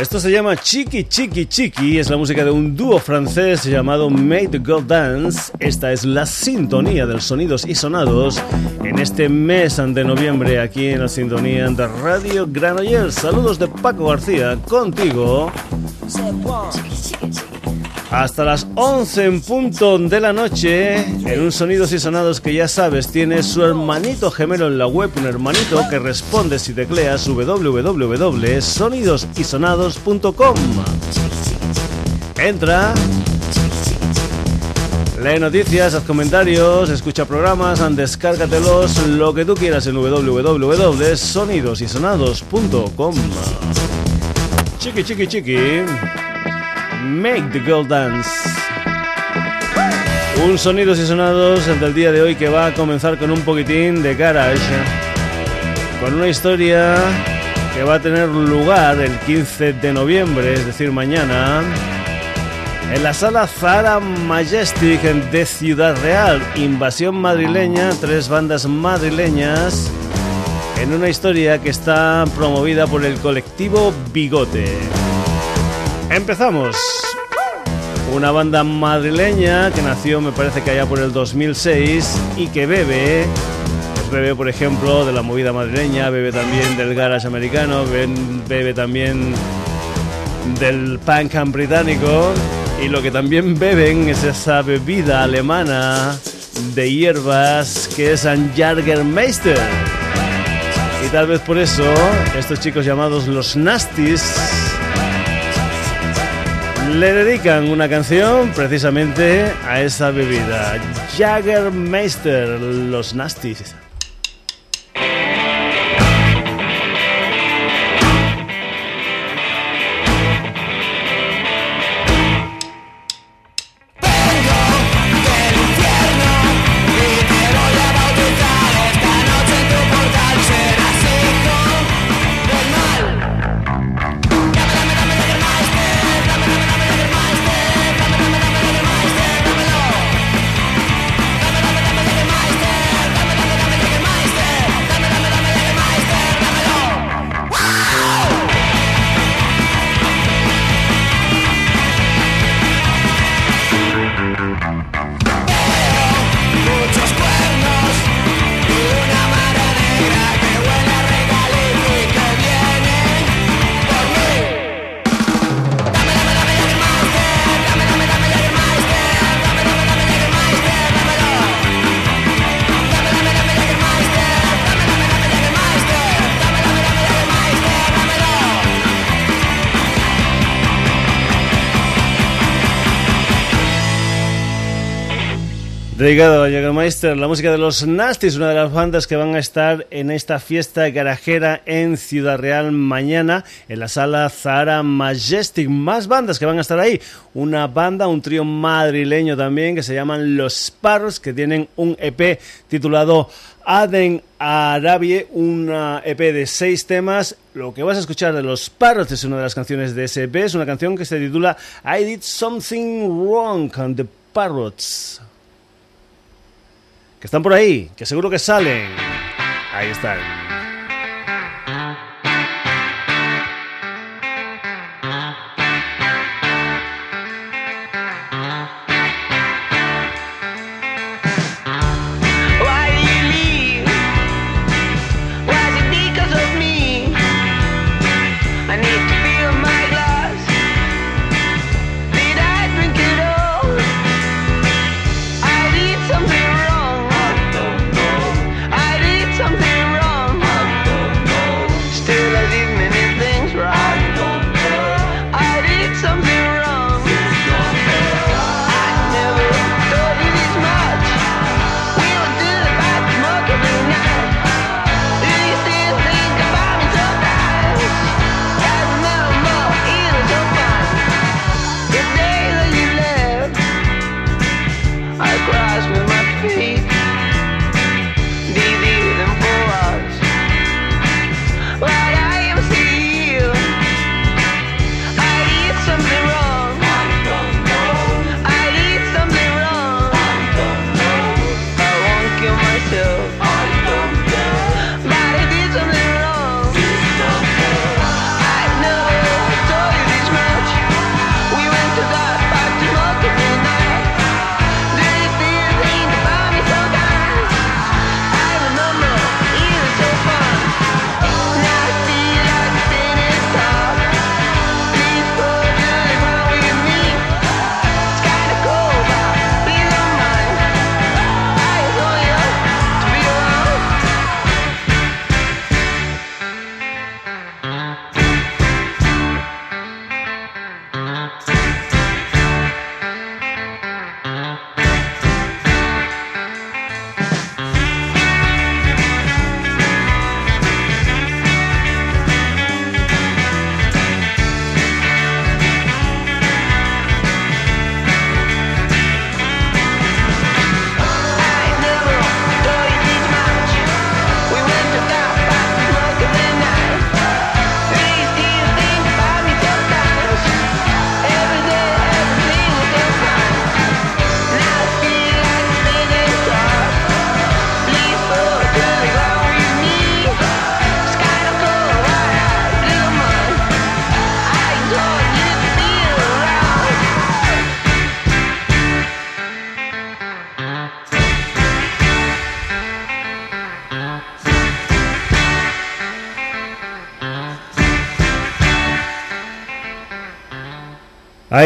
Esto se llama Chiqui Chiqui Chiqui, es la música de un dúo francés llamado Made the Girl Dance. Esta es la sintonía de los sonidos y sonados en este mes de noviembre aquí en la sintonía de Radio Granollers. Saludos de Paco García, contigo. Hasta las 11 en punto de la noche, en un Sonidos y Sonados que ya sabes, tiene su hermanito gemelo en la web, un hermanito que responde si tecleas www.sonidosysonados.com. Entra, lee noticias, haz comentarios, escucha programas, descárgatelos, lo que tú quieras en www.sonidosysonados.com. Chiqui, chiqui, chiqui. Make the Girl Dance. Un sonidos y sonados del día de hoy que va a comenzar con un poquitín de garage. Con una historia que va a tener lugar el 15 de noviembre, es decir, mañana, en la sala Zara Majestic de Ciudad Real. Invasión madrileña, tres bandas madrileñas en una historia que está promovida por el colectivo Bigote. Empezamos. Una banda madrileña que nació me parece que allá por el 2006 y que bebe, pues bebe por ejemplo de la movida madrileña, bebe también del garage americano, bebe también del punk británico y lo que también beben es esa bebida alemana de hierbas que es ein Jagermeister. Y tal vez por eso estos chicos llamados los Nasties le dedican una canción precisamente a esa bebida. Jaggermeister, los Nasties. Dedicado a Jägermeister, la música de los Nasties, una de las bandas que van a estar en esta fiesta garajera en Ciudad Real mañana en la sala Zara Majestic. Más bandas que van a estar ahí. Una banda, un trío madrileño también que se llaman Los Parros, que tienen un EP titulado Aden Arabie, una EP de seis temas. Lo que vas a escuchar de Los Parrots es una de las canciones de ese EP. Es una canción que se titula I Did Something Wrong on the Parrots que están por ahí, que seguro que salen. Ahí están.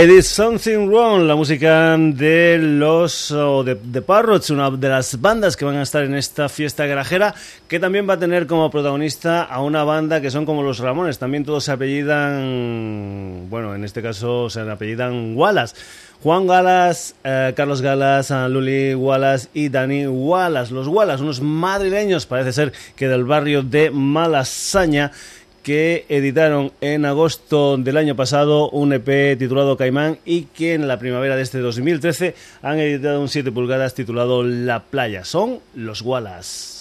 I Did Something Wrong, la música de los de, de, Parrots, una de las bandas que van a estar en esta fiesta garajera, que también va a tener como protagonista a una banda que son como los Ramones, también todos se apellidan, bueno, en este caso se apellidan Wallace. Juan Galas, eh, Carlos Galas, Luli Wallace y Dani Wallace. Los Wallace, unos madrileños, parece ser que del barrio de Malasaña, que editaron en agosto del año pasado un EP titulado Caimán y que en la primavera de este 2013 han editado un 7 pulgadas titulado La Playa. Son los Wallace.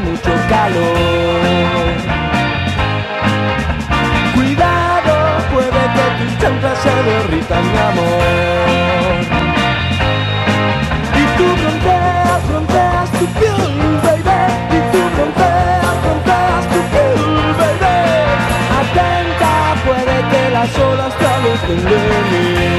Mucho calor. Cuidado, puede que tus chanclas se derritan, mi amor. Y tú fronteas, fronteas tu piel, baby. Y tú fronteas, fronteas tu piel, baby. Atenta, puede que las olas te alejen de.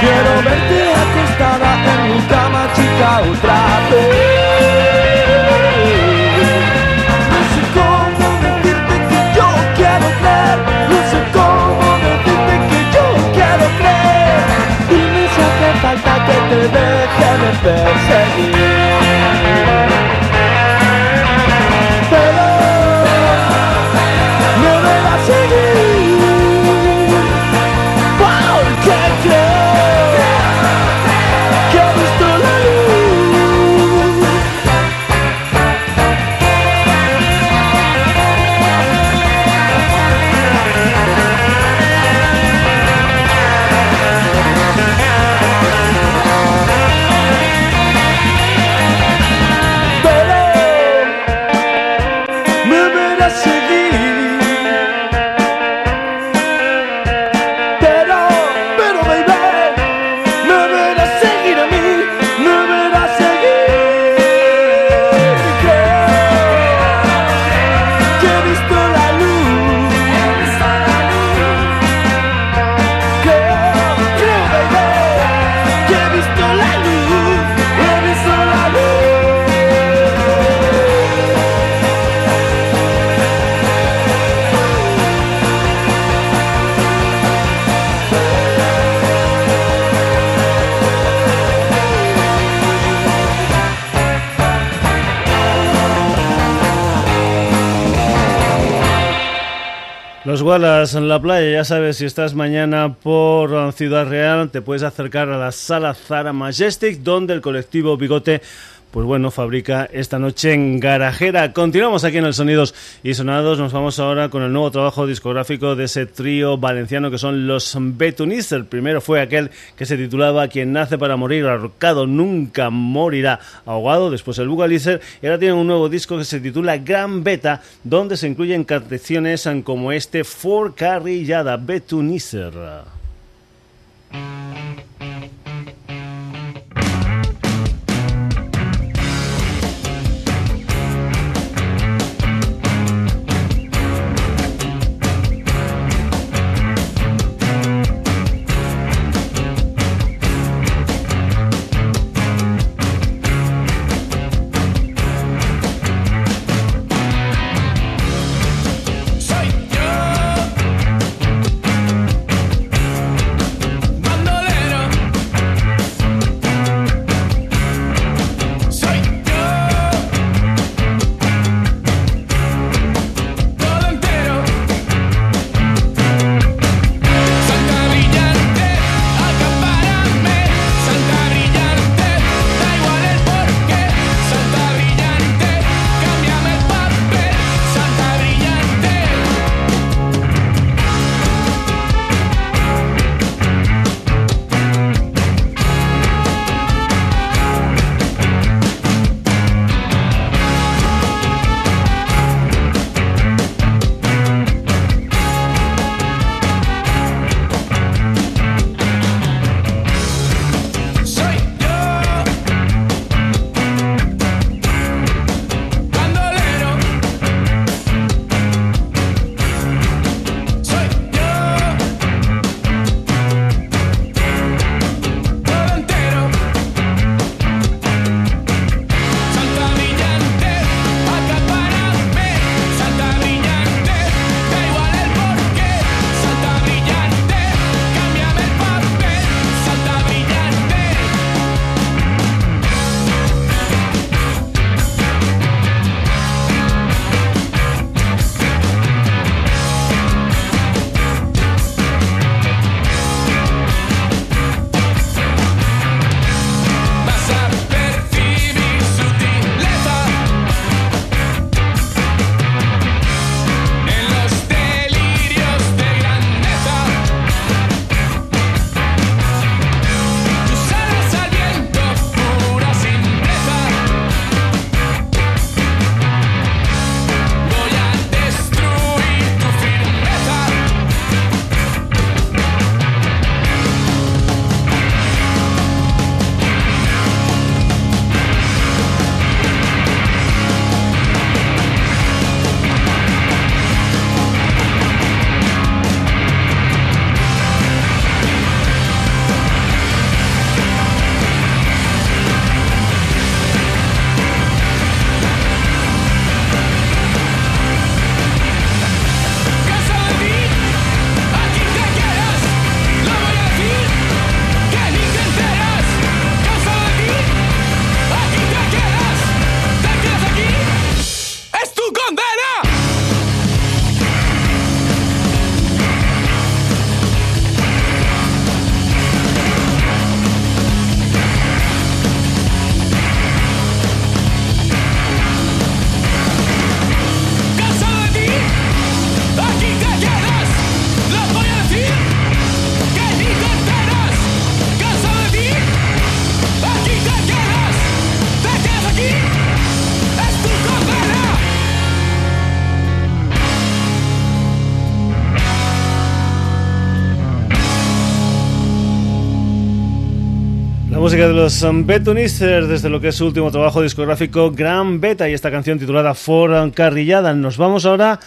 Quiero verte acostada en mi cama, chica, otra vez. No sé cómo decirte que yo quiero creer, no sé cómo decirte que yo quiero creer. Dime si hace falta que te deje de perseguir. En la playa, ya sabes, si estás mañana por Ciudad Real, te puedes acercar a la sala Zara Majestic, donde el colectivo Bigote pues bueno, fabrica esta noche en Garajera. Continuamos aquí en el Sonidos y Sonados. Nos vamos ahora con el nuevo trabajo discográfico de ese trío valenciano que son los Betunis. El primero fue aquel que se titulaba Quien nace para morir ahorcado nunca morirá ahogado. Después el Bugalizer. Y ahora tienen un nuevo disco que se titula Gran Beta, donde se incluyen canciones como este For Carrillada Betuniser. Los Betonisters desde lo que es su último trabajo discográfico Gran Beta y esta canción titulada For Carrillada. Nos vamos ahora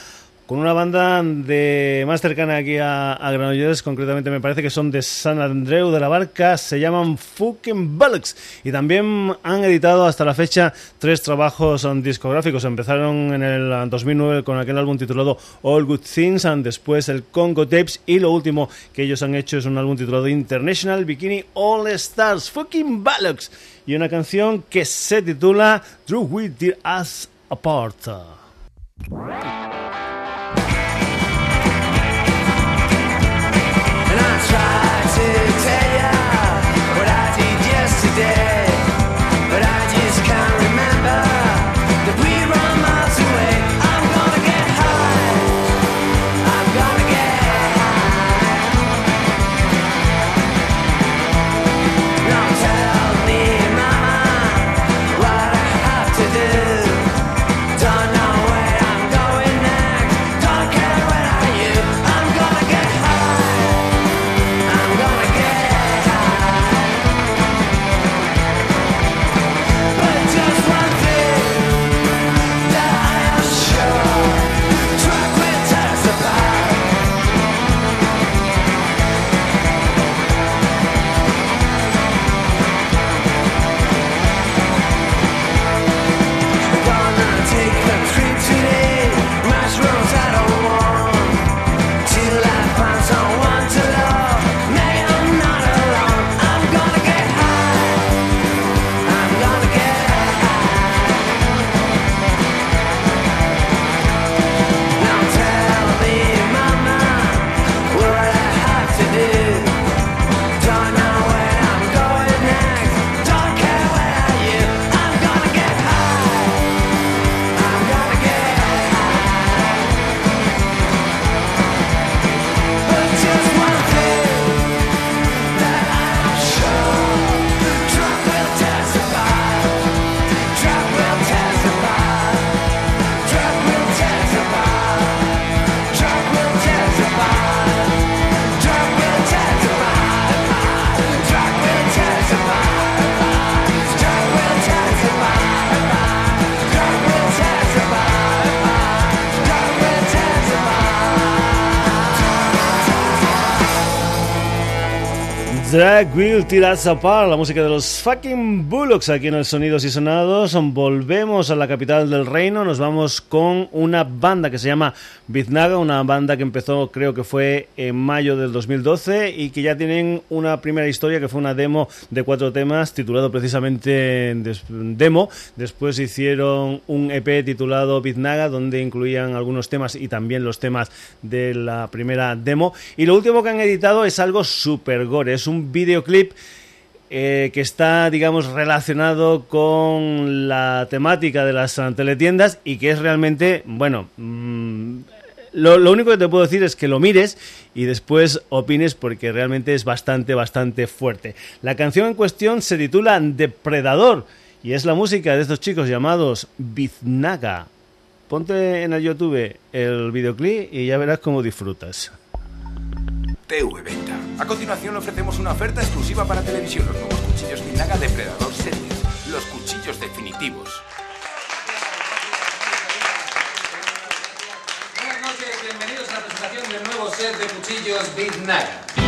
con una banda más cercana aquí a, a Granollers, concretamente me parece que son de San Andreu de la Barca, se llaman Fucking Bullocks y también han editado hasta la fecha tres trabajos discográficos. Empezaron en el 2009 con aquel álbum titulado All Good Things, después el Congo Tapes y lo último que ellos han hecho es un álbum titulado International Bikini All Stars, Fucking Bullocks y una canción que se titula Drew We Tear Us Apart. Drag Will Tiras Apart, la música de los fucking Bullocks aquí en el Sonidos y Sonados. Volvemos a la capital del reino, nos vamos con una banda que se llama Biznaga, una banda que empezó creo que fue en mayo del 2012 y que ya tienen una primera historia que fue una demo de cuatro temas titulado precisamente Demo. Después hicieron un EP titulado Biznaga donde incluían algunos temas y también los temas de la primera demo. Y lo último que han editado es algo super gore, es un videoclip eh, que está, digamos, relacionado con la temática de las teletiendas y que es realmente, bueno, mm, lo, único que te puedo decir es que lo mires y después opines porque realmente es bastante, bastante fuerte. La canción en cuestión se titula Depredador y es la música de estos chicos llamados Biznaga. Ponte en el YouTube el videoclip y ya verás cómo disfrutas. TV Venta. A continuación le ofrecemos una oferta exclusiva para televisión, los nuevos cuchillos Minaga Depredador Series, los cuchillos definitivos. Buenas noches, bienvenidos a la presentación del nuevo set de cuchillos Big Naga.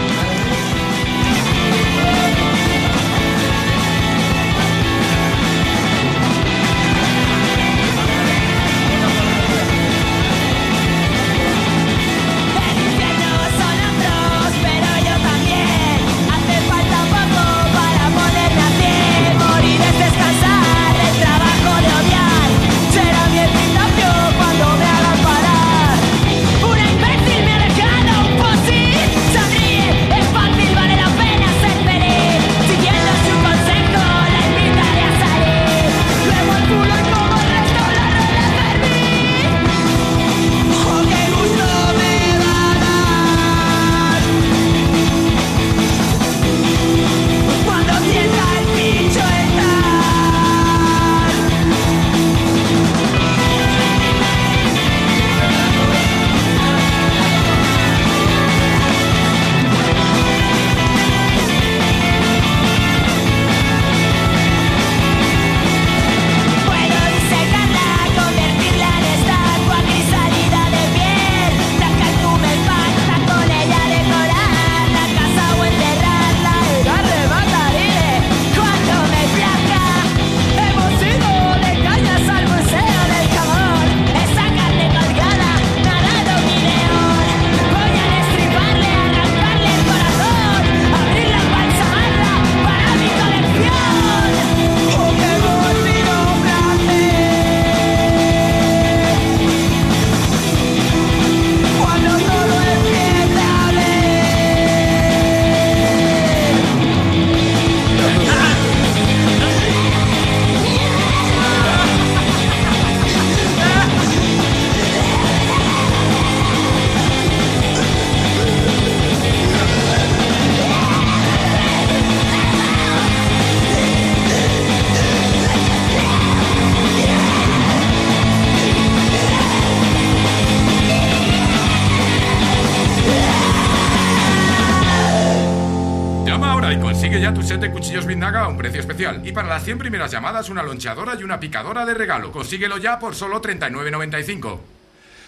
100 primeras llamadas, una loncheadora y una picadora de regalo. Consíguelo ya por solo 39.95.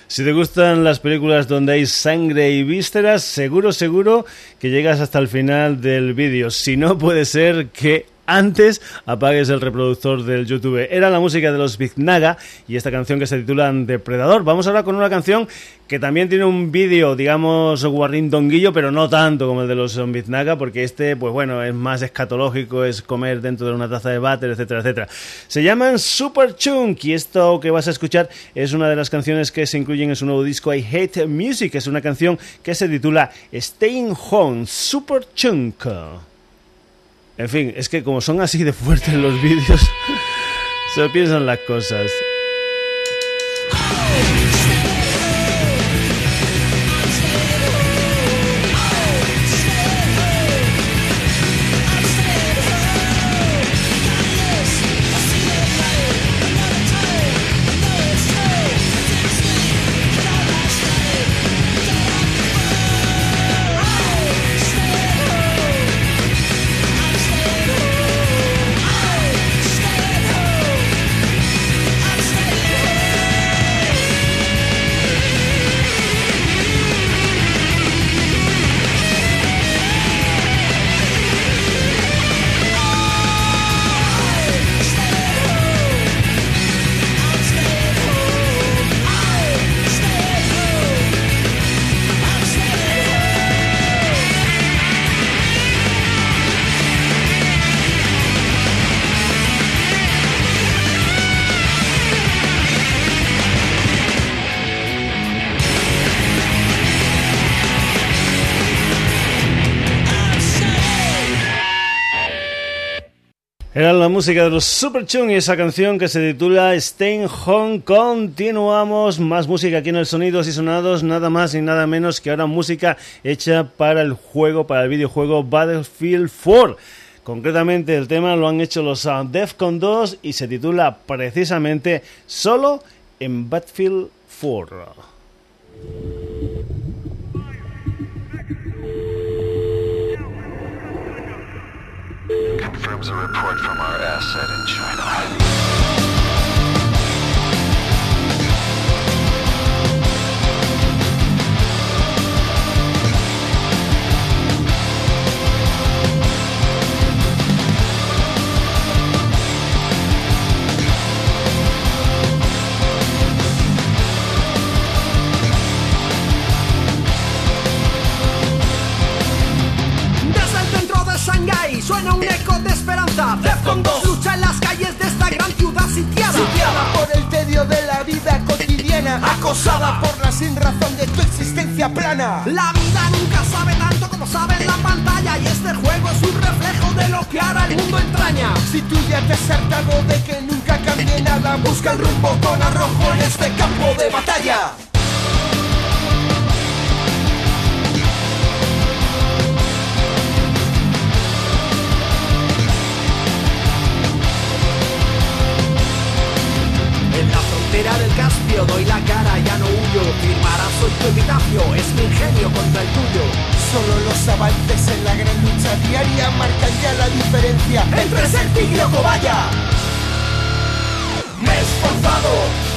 Si te gustan las películas donde hay sangre y vísceras, seguro, seguro que llegas hasta el final del vídeo. Si no, puede ser que antes apagues el reproductor del YouTube. Era la música de los Big Naga y esta canción que se titula Depredador. Vamos ahora con una canción que también tiene un vídeo, digamos, guarrindonguillo, pero no tanto como el de los Big Naga, porque este, pues bueno, es más escatológico, es comer dentro de una taza de váter, etcétera, etcétera. Se llaman Super Chunk y esto que vas a escuchar es una de las canciones que se incluyen en su nuevo disco I Hate Music. Es una canción que se titula Staying Home, Super Chunk. En fin, es que como son así de fuertes los vídeos, se piensan las cosas. Música de los Super Chung y esa canción que se titula Stay Home. Continuamos, más música aquí en el Sonidos y Sonados, nada más y nada menos que ahora música hecha para el juego, para el videojuego Battlefield 4. Concretamente el tema lo han hecho los uh, Defcon 2 y se titula precisamente Solo en Battlefield 4. Confirms a report from our asset in China. Suena un eco de esperanza. Defcon 2 lucha en las calles de esta gran ciudad sitiada. Sitiada por el tedio de la vida cotidiana. Acosada por la sin razón de tu existencia plana. La vida nunca sabe tanto como sabe en la pantalla. Y este juego es un reflejo de lo que ahora el mundo entraña. Si tú ya te has hartado de que nunca cambie nada, busca el rumbo con arrojo en este campo de batalla. Del Caspio, doy la cara, ya no huyo. Firmarás hoy tu epitafio, es mi ingenio contra el tuyo. Solo los avances en la gran lucha diaria marcan ya la diferencia entre ser tigre o cobaya. Me he esforzado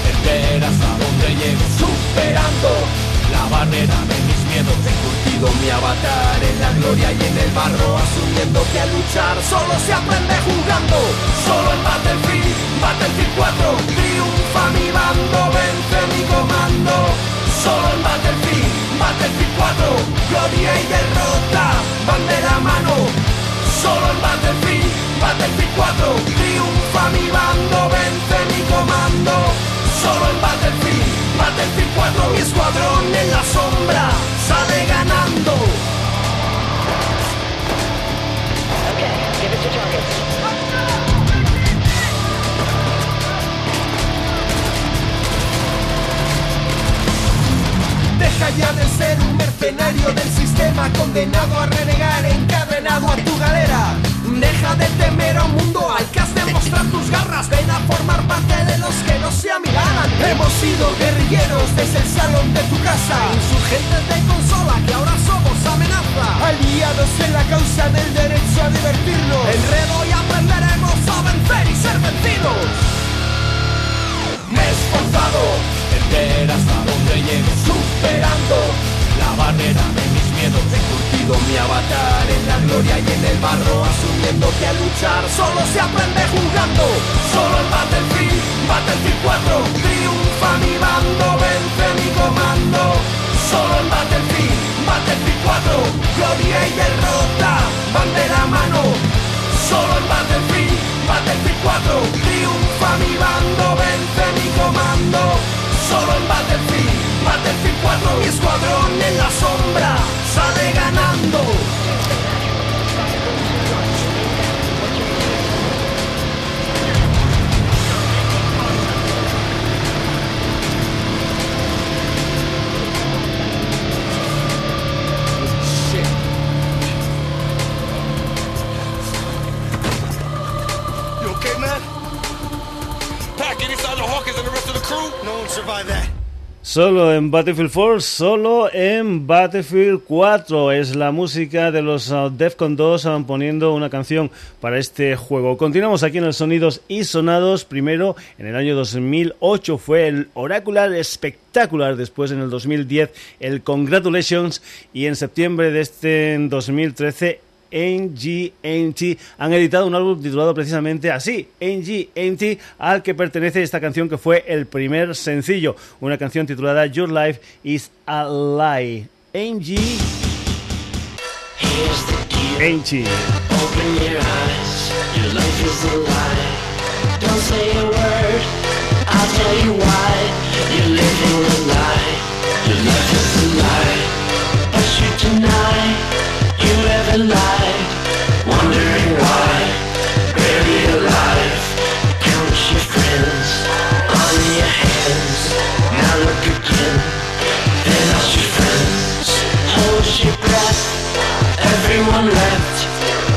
en ver hasta dónde llego, superando la barrera de mis miedos. He curtido mi avatar en la gloria y en el barro, asumiendo que a luchar solo se aprende jugando. Solo en Battlefield, Battlefield 4, triunfa mi bando, vence mi comando. Solo en Battlefield, Battlefield 4, gloria y derrota van de la mano. Escuadrón en la sombra sale ganando. Deja ya de ser un mercenario del sistema condenado a renegar, encadenado a tu galera. Deja de temer a un mundo al que has de mostrar tus garras. Ven a formar parte de los que no se amigaran. Hemos sido guerrilleros desde el salón de tu casa. Insurgentes de consola que ahora somos amenaza. Aliados en la causa del derecho a divertirnos. Enredo y aprenderemos a vencer y ser vencidos. Me he esforzado en ver hasta donde llego, superando la barrera de mis miedos. He curtido mi avatar en la gloria y en el barro, asumiendo que a luchar solo se aprende jugando. Solo el Battlefield, Battlefield 4, triunfa mi bando, vence mi comando. Solo el Battlefield, Battlefield 4, gloria y derrota van de la mano. Solo el Battlefield, Battlefield 4, triunfa mi bando, vence mi comando. Solo el Battlefield, Battlefield 4, mi escuadrón en la sombra sale ganando. You okay, man? Pack inside the Hawkins and the rest of the crew? No one survived that. Solo en Battlefield 4, solo en Battlefield 4 es la música de los uh, Defcon 2 uh, poniendo una canción para este juego. Continuamos aquí en el Sonidos y Sonados. Primero, en el año 2008 fue el Oracular Espectacular, después en el 2010 el Congratulations y en septiembre de este 2013 NGNT han editado un álbum titulado precisamente así, NGNT, al que pertenece esta canción que fue el primer sencillo, una canción titulada Your Life is a Lie. NG NG. I'll tell you why. You're living a lie, your life is a lie. Wondering why. Bury alive, count your friends on your hands. Now look again, they're your friends. Hold your breath, everyone left.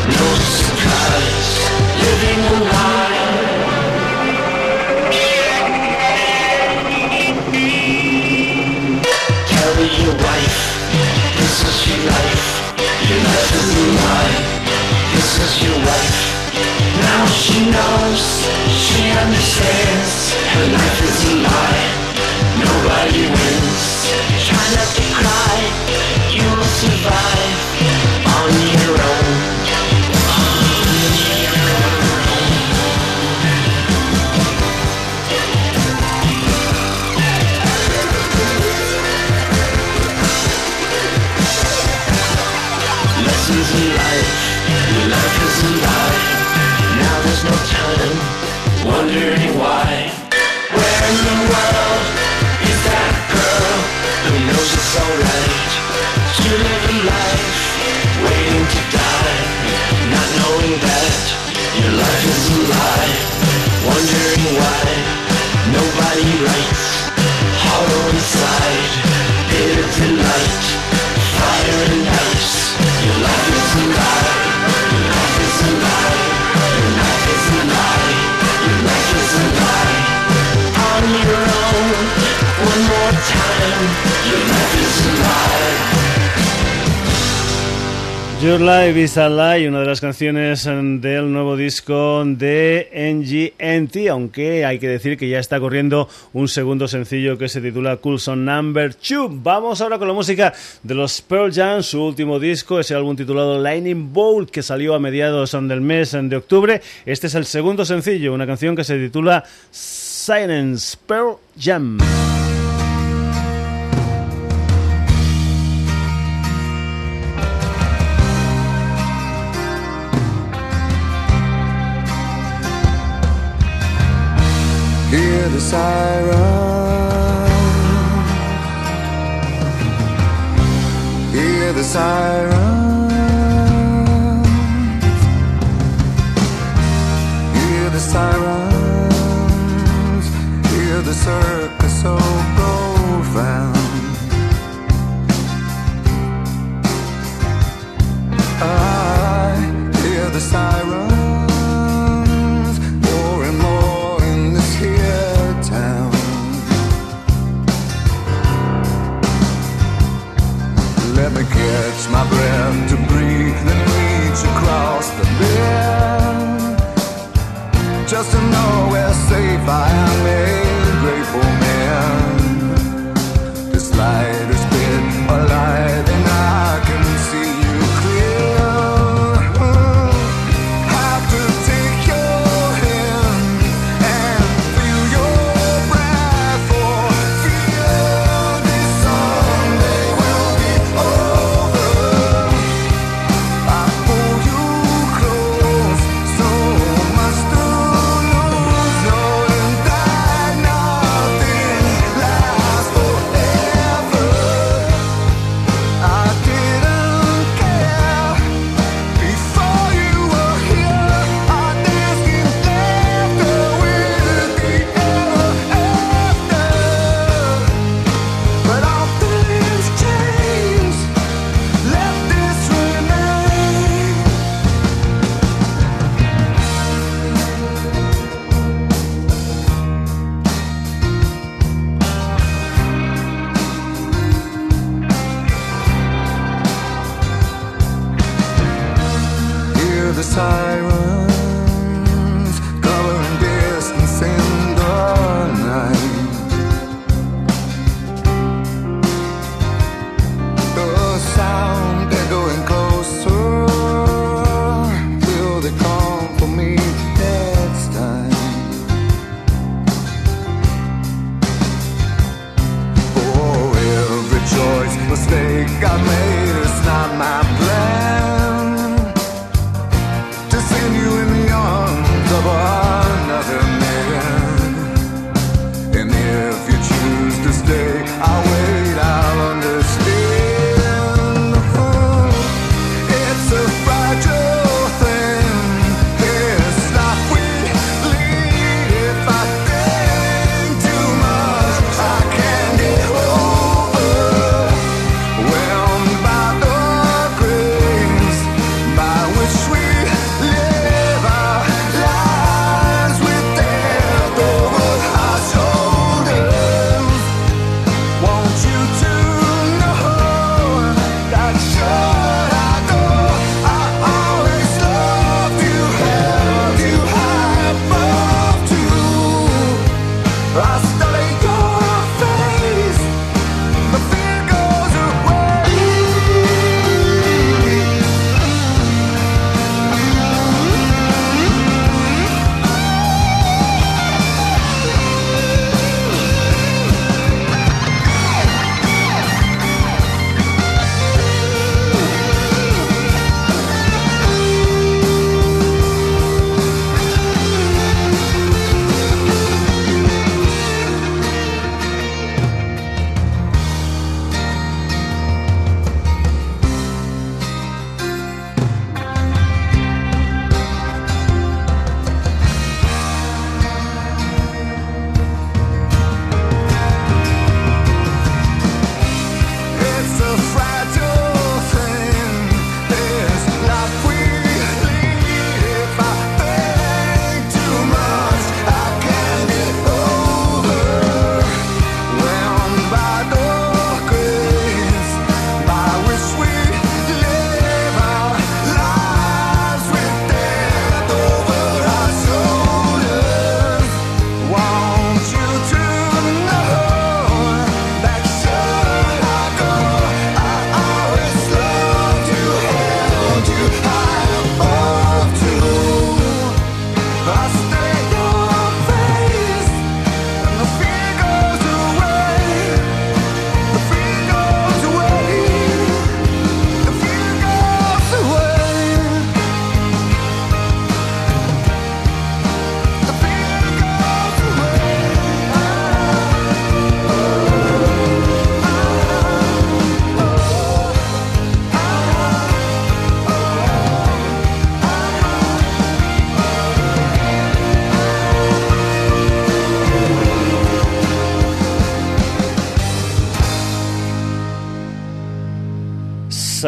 No surprise, living a lie. This is your wife. Now she knows, she understands. Her life is a lie. Nobody wins. Try not to cry. You will survive wondering why. Where in the world is that girl who knows it's alright to live a life, waiting to die, not knowing that your life is a lie. Wondering why nobody writes, Your Life is a Lie, una de las canciones del nuevo disco de NGNT, aunque hay que decir que ya está corriendo un segundo sencillo que se titula Cool Song Number 2. Vamos ahora con la música de los Pearl Jam, su último disco, ese álbum titulado Lightning Bolt que salió a mediados del mes de octubre. Este es el segundo sencillo, una canción que se titula Silence Pearl Jam. The siren. Hear the siren. Hear the sirens. Hear the circus so profound. I hear the sirens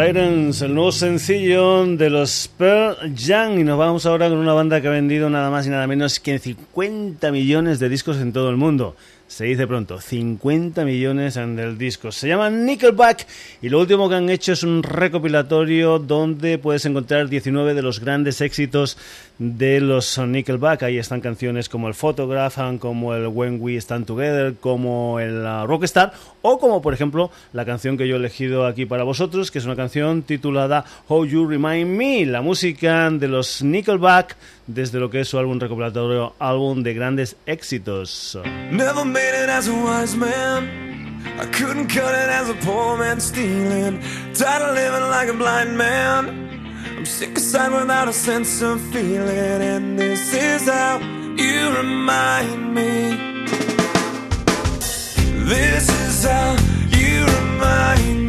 El nuevo sencillo de los Pearl Jam. Y nos vamos ahora con una banda que ha vendido nada más y nada menos que 50 millones de discos en todo el mundo. Se dice pronto, 50 millones en el disco. Se llama Nickelback y lo último que han hecho es un recopilatorio donde puedes encontrar 19 de los grandes éxitos de los Nickelback. Ahí están canciones como el Photograph, como el When We Stand Together, como el uh, Rockstar o como por ejemplo la canción que yo he elegido aquí para vosotros, que es una canción titulada How You Remind Me, la música de los Nickelback desde lo que es su álbum recopilatorio, álbum de grandes éxitos. Never made it as a wise man. I couldn't cut it as a poor man stealing. Tired of living like a blind man. I'm sick aside without a sense of feeling, and this is how you remind me. This is how you remind me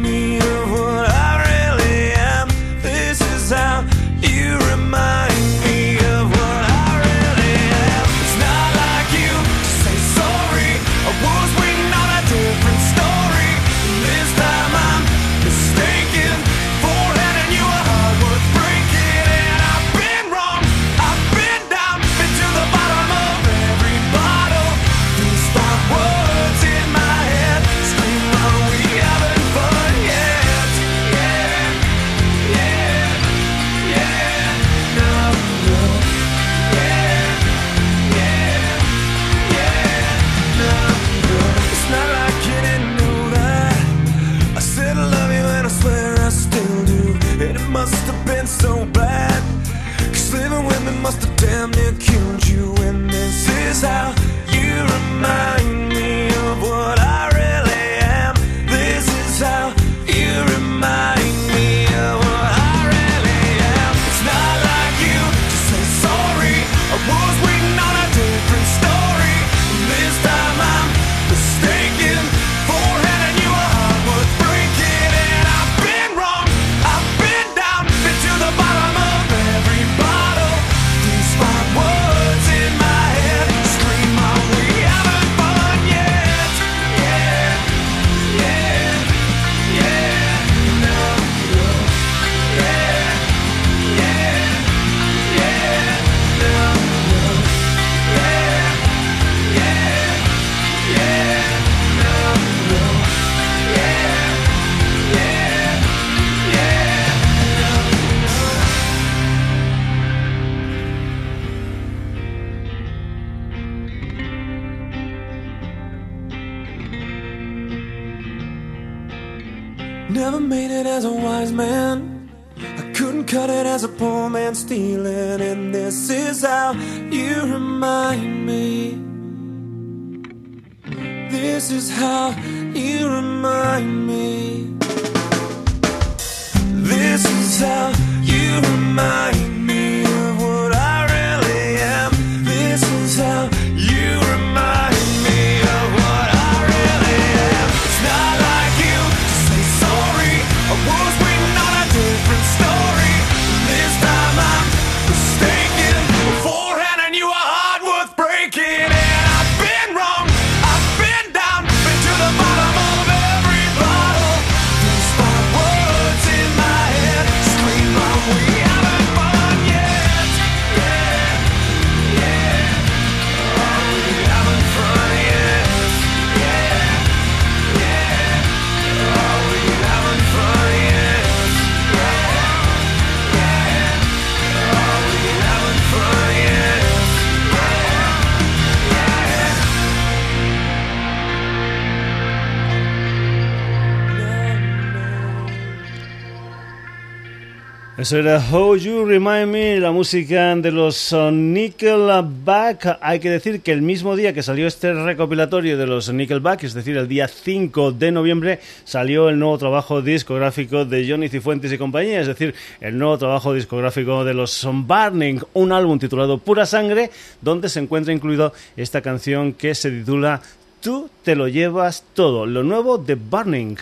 Era How You Remind Me, la música de los Nickelback. Hay que decir que el mismo día que salió este recopilatorio de los Nickelback, es decir, el día 5 de noviembre, salió el nuevo trabajo discográfico de Johnny Cifuentes y compañía, es decir, el nuevo trabajo discográfico de los Burning, un álbum titulado Pura Sangre, donde se encuentra incluido esta canción que se titula Tú te lo llevas todo, lo nuevo de Burning.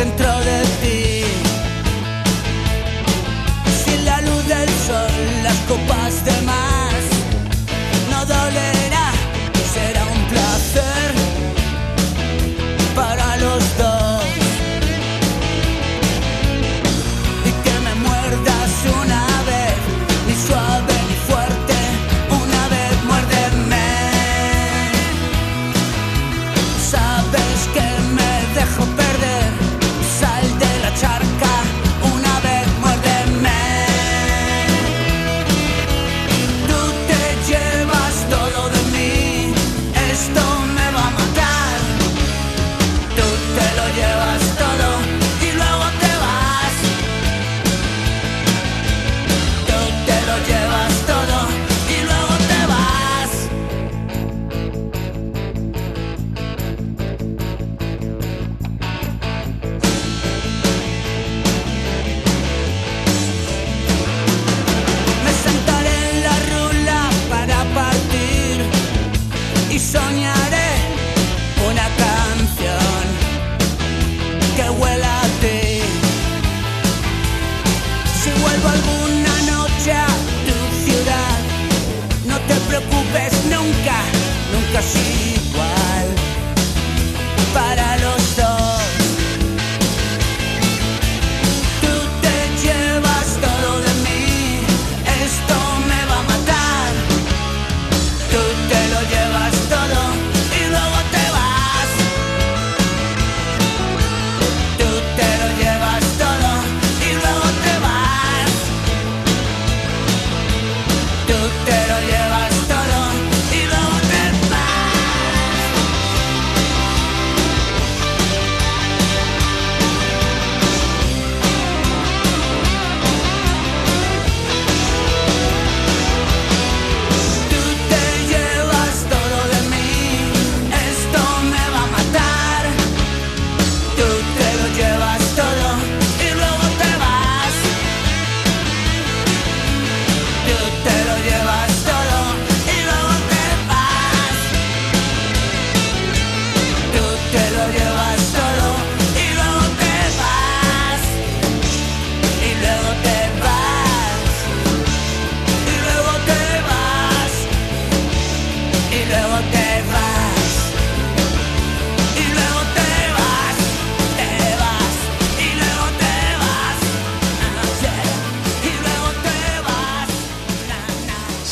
Copas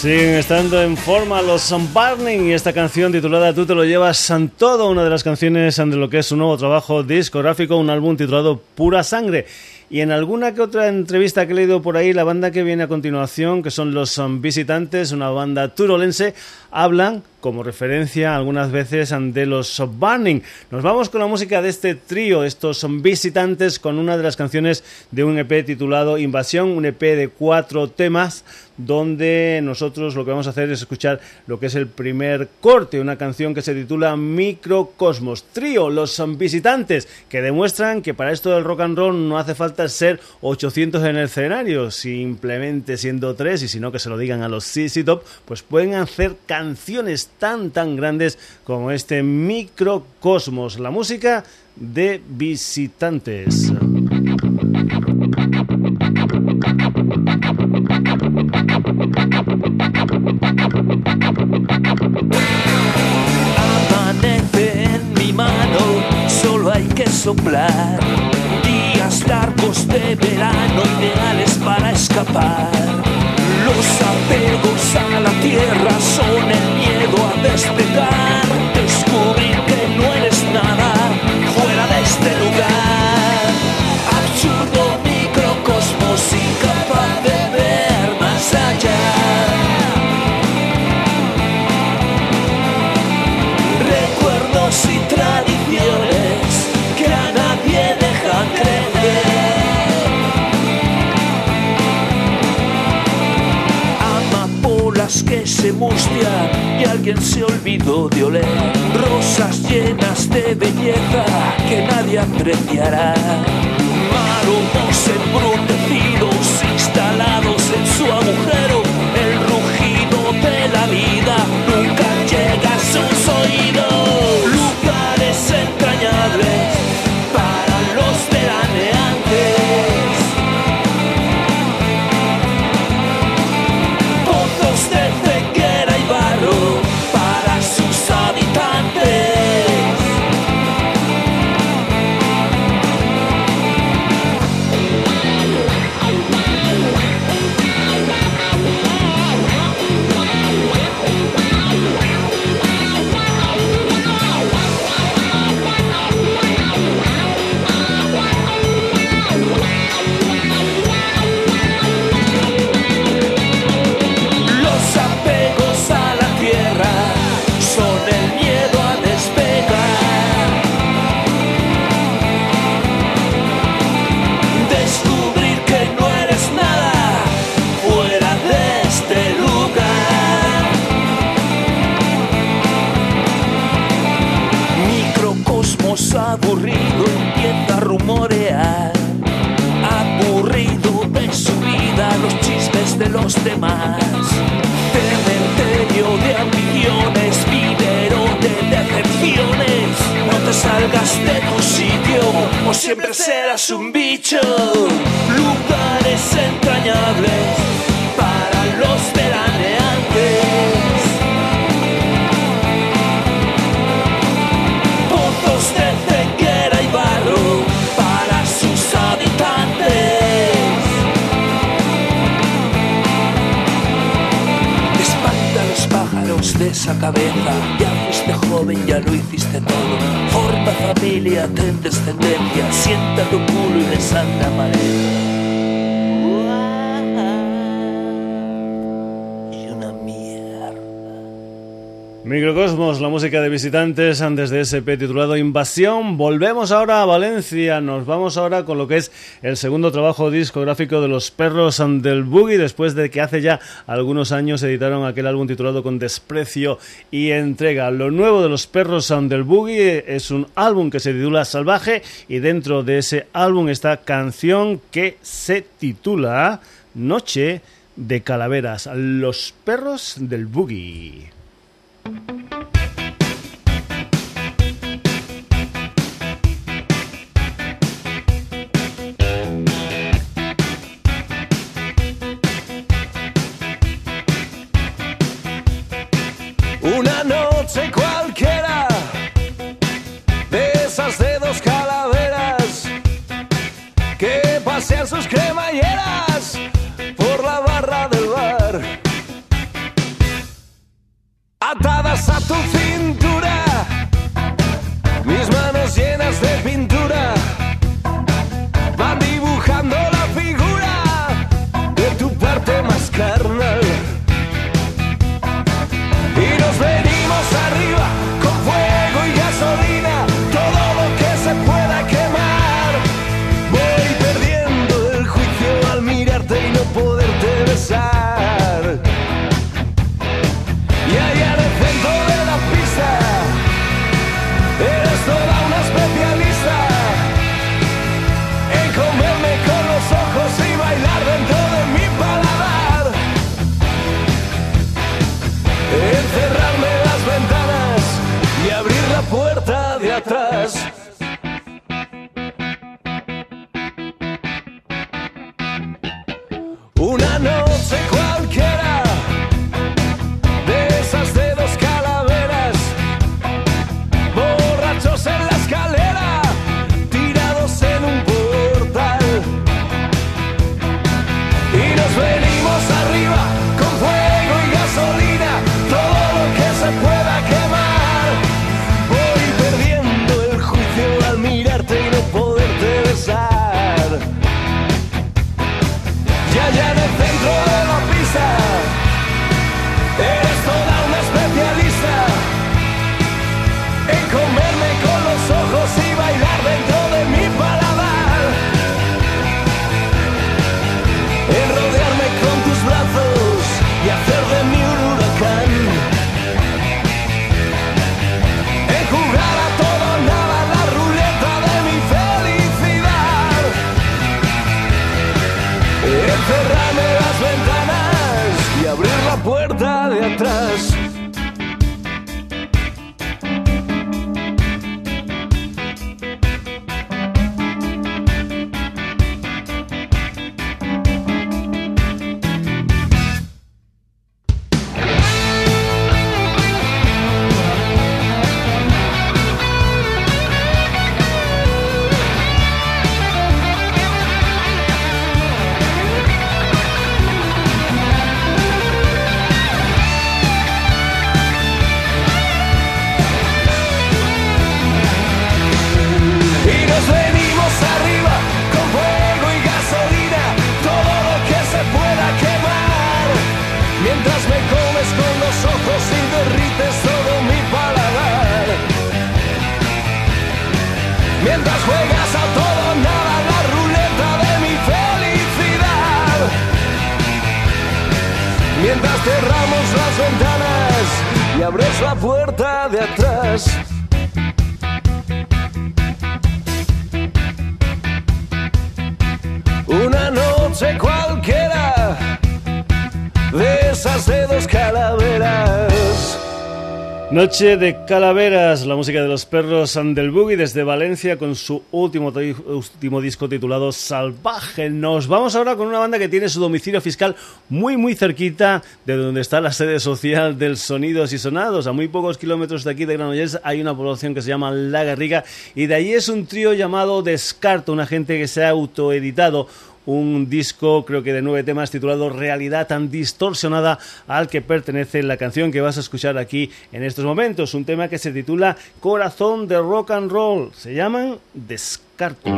Siguen estando en forma los Burning y esta canción titulada Tú te lo llevas todo, una de las canciones de lo que es su nuevo trabajo discográfico, un álbum titulado Pura Sangre. Y en alguna que otra entrevista que he leído por ahí, la banda que viene a continuación, que son los Visitantes, una banda turolense, hablan como referencia algunas veces de los Burning. Nos vamos con la música de este trío, estos son Visitantes, con una de las canciones de un EP titulado Invasión, un EP de cuatro temas donde nosotros lo que vamos a hacer es escuchar lo que es el primer corte, una canción que se titula Microcosmos. Trío, los son visitantes, que demuestran que para esto del rock and roll no hace falta ser 800 en el escenario, simplemente siendo tres, y si no que se lo digan a los CC Top, pues pueden hacer canciones tan tan grandes como este Microcosmos, la música de visitantes. Amanece en mi mano, solo hay que soplar. Días largos de verano, ideales para escapar. Los apegos a la tierra son el miedo a despegar. Descubrir que no eres nada fuera de este lugar. Absurdo microcosmos incapaz de ver más allá. recuerdos y tradiciones que a nadie dejan creer. Amapolas que se mustian alguien se olvidó de oler. Rosas llenas de belleza que nadie apreciará. Maromos embrutecidos instalados en su agujero. El rugido de la vida nunca llega a sus oídos. Como siempre serás un bicho. Lugares entrañables para los veraneantes. Puntos de ceguera y barro para sus habitantes. Espanta los pájaros de esa cabeza. Ya fuiste joven, ya lo hiciste todo Forma familia, ten descendencia. Sienta tu culo y desangra maleza. Microcosmos, la música de visitantes antes de SP titulado Invasión. Volvemos ahora a Valencia. Nos vamos ahora con lo que es el segundo trabajo discográfico de los perros del Boogie, después de que hace ya algunos años editaron aquel álbum titulado Con Desprecio y Entrega. Lo nuevo de los perros del Boogie es un álbum que se titula Salvaje y dentro de ese álbum esta canción que se titula Noche de Calaveras. Los perros del Boogie. Una noche Atadas a tu cintura, Noche de Calaveras, la música de los perros del Boogie desde Valencia con su último, último disco titulado Salvaje. Nos vamos ahora con una banda que tiene su domicilio fiscal muy muy cerquita de donde está la sede social del Sonidos y Sonados. A muy pocos kilómetros de aquí de Granollers hay una población que se llama La Garriga y de ahí es un trío llamado Descarto, una gente que se ha autoeditado un disco creo que de nueve temas titulado Realidad tan distorsionada al que pertenece la canción que vas a escuchar aquí en estos momentos, un tema que se titula Corazón de Rock and Roll, se llaman Descarto.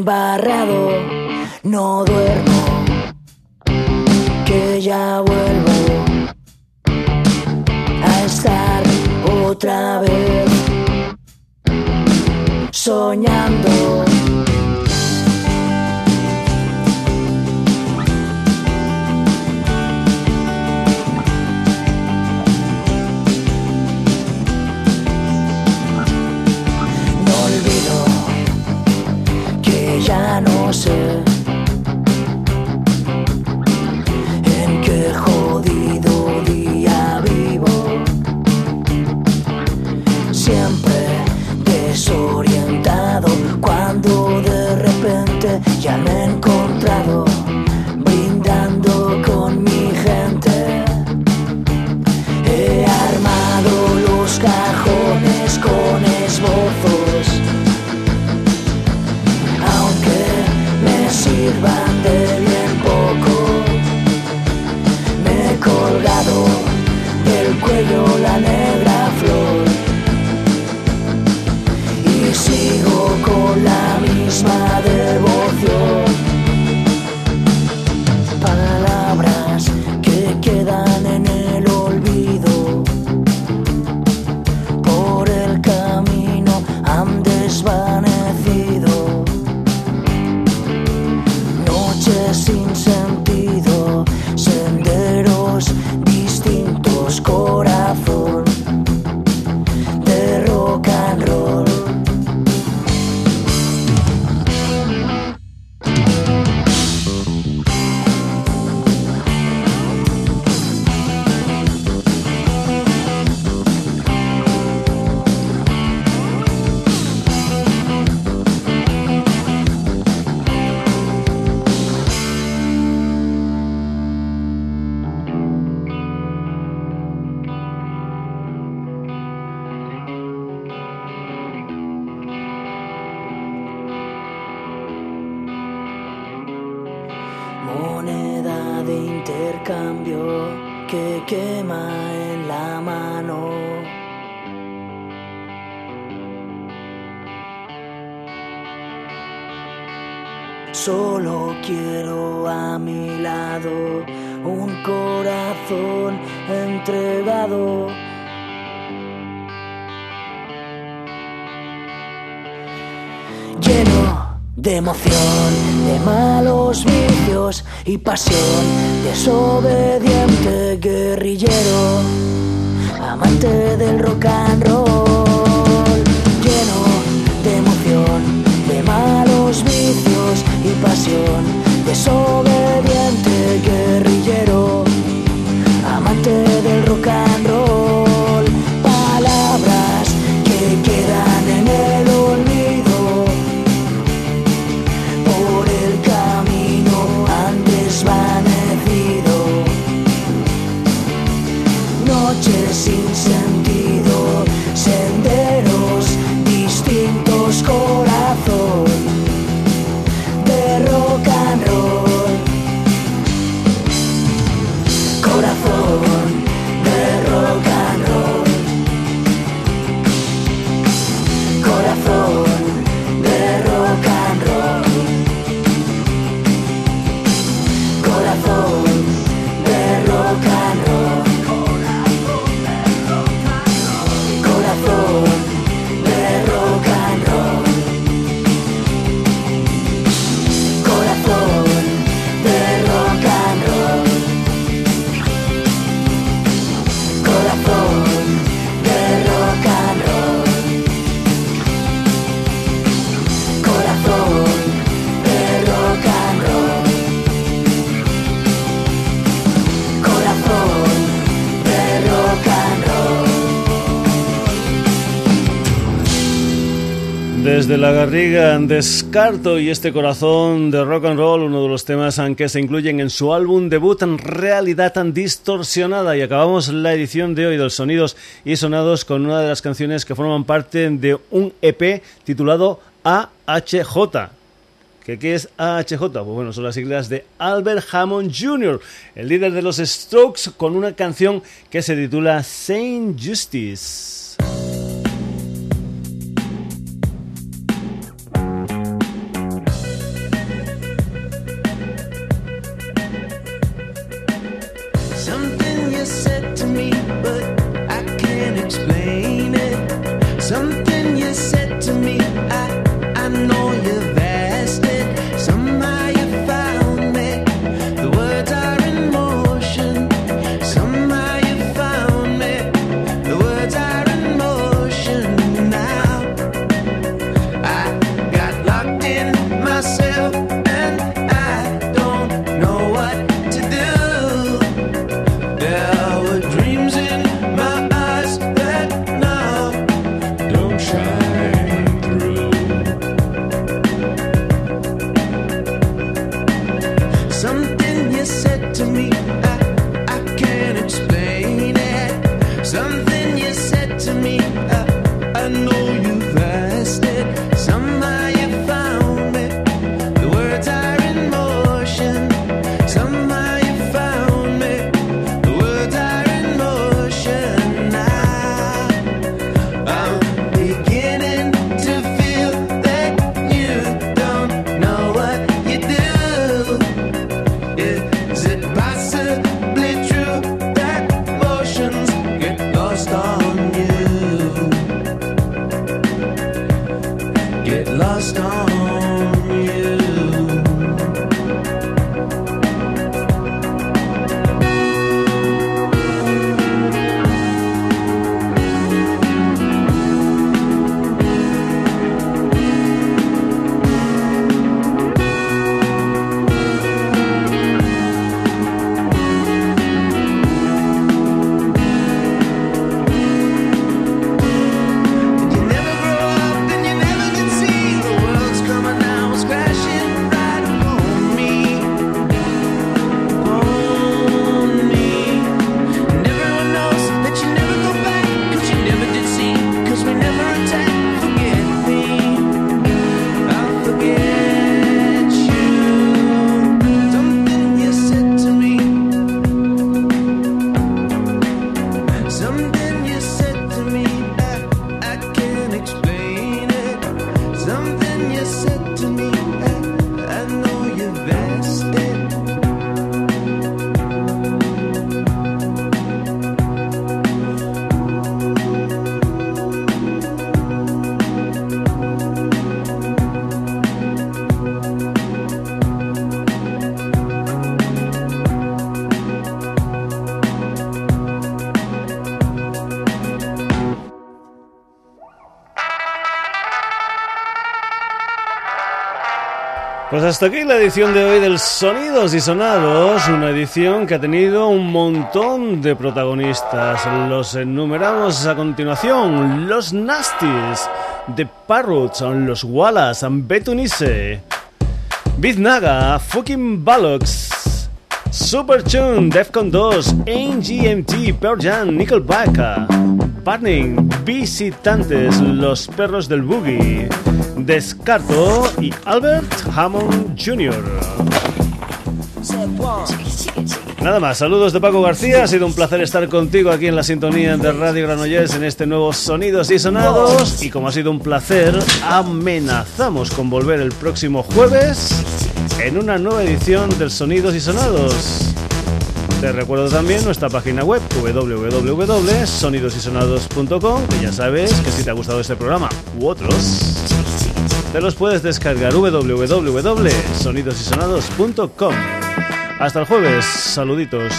Embarrado, no duermo, que ya vuelvo a estar otra vez soñando. Y pasión, desobediente guerrillero, amante del rock and roll, la garriga descarto y este corazón de rock and roll, uno de los temas que se incluyen en su álbum debut en realidad tan distorsionada y acabamos la edición de hoy de los sonidos y sonados con una de las canciones que forman parte de un EP titulado AHJ. ¿Qué, ¿Qué es AHJ? Pues bueno, son las siglas de Albert Hammond Jr., el líder de los Strokes, con una canción que se titula Saint Justice. Hasta aquí la edición de hoy del Sonidos y Sonados, una edición que ha tenido un montón de protagonistas. Los enumeramos a continuación: Los Nasties, The Parrots, Los Wallace, Betunice, Biznaga, Fucking Bollocks, Supertune, Defcon 2, NGMT, Pearl Jam, Nickelback, Burning, Visitantes, Los Perros del Boogie. Descarto y Albert Hammond Jr. Nada más, saludos de Paco García, ha sido un placer estar contigo aquí en la sintonía de Radio Granollers en este nuevo Sonidos y Sonados y como ha sido un placer, amenazamos con volver el próximo jueves en una nueva edición del Sonidos y Sonados. Te recuerdo también nuestra página web www.sonidosysonados.com, que ya sabes que si te ha gustado este programa u otros, te los puedes descargar www.sonidosysonados.com. Hasta el jueves, saluditos.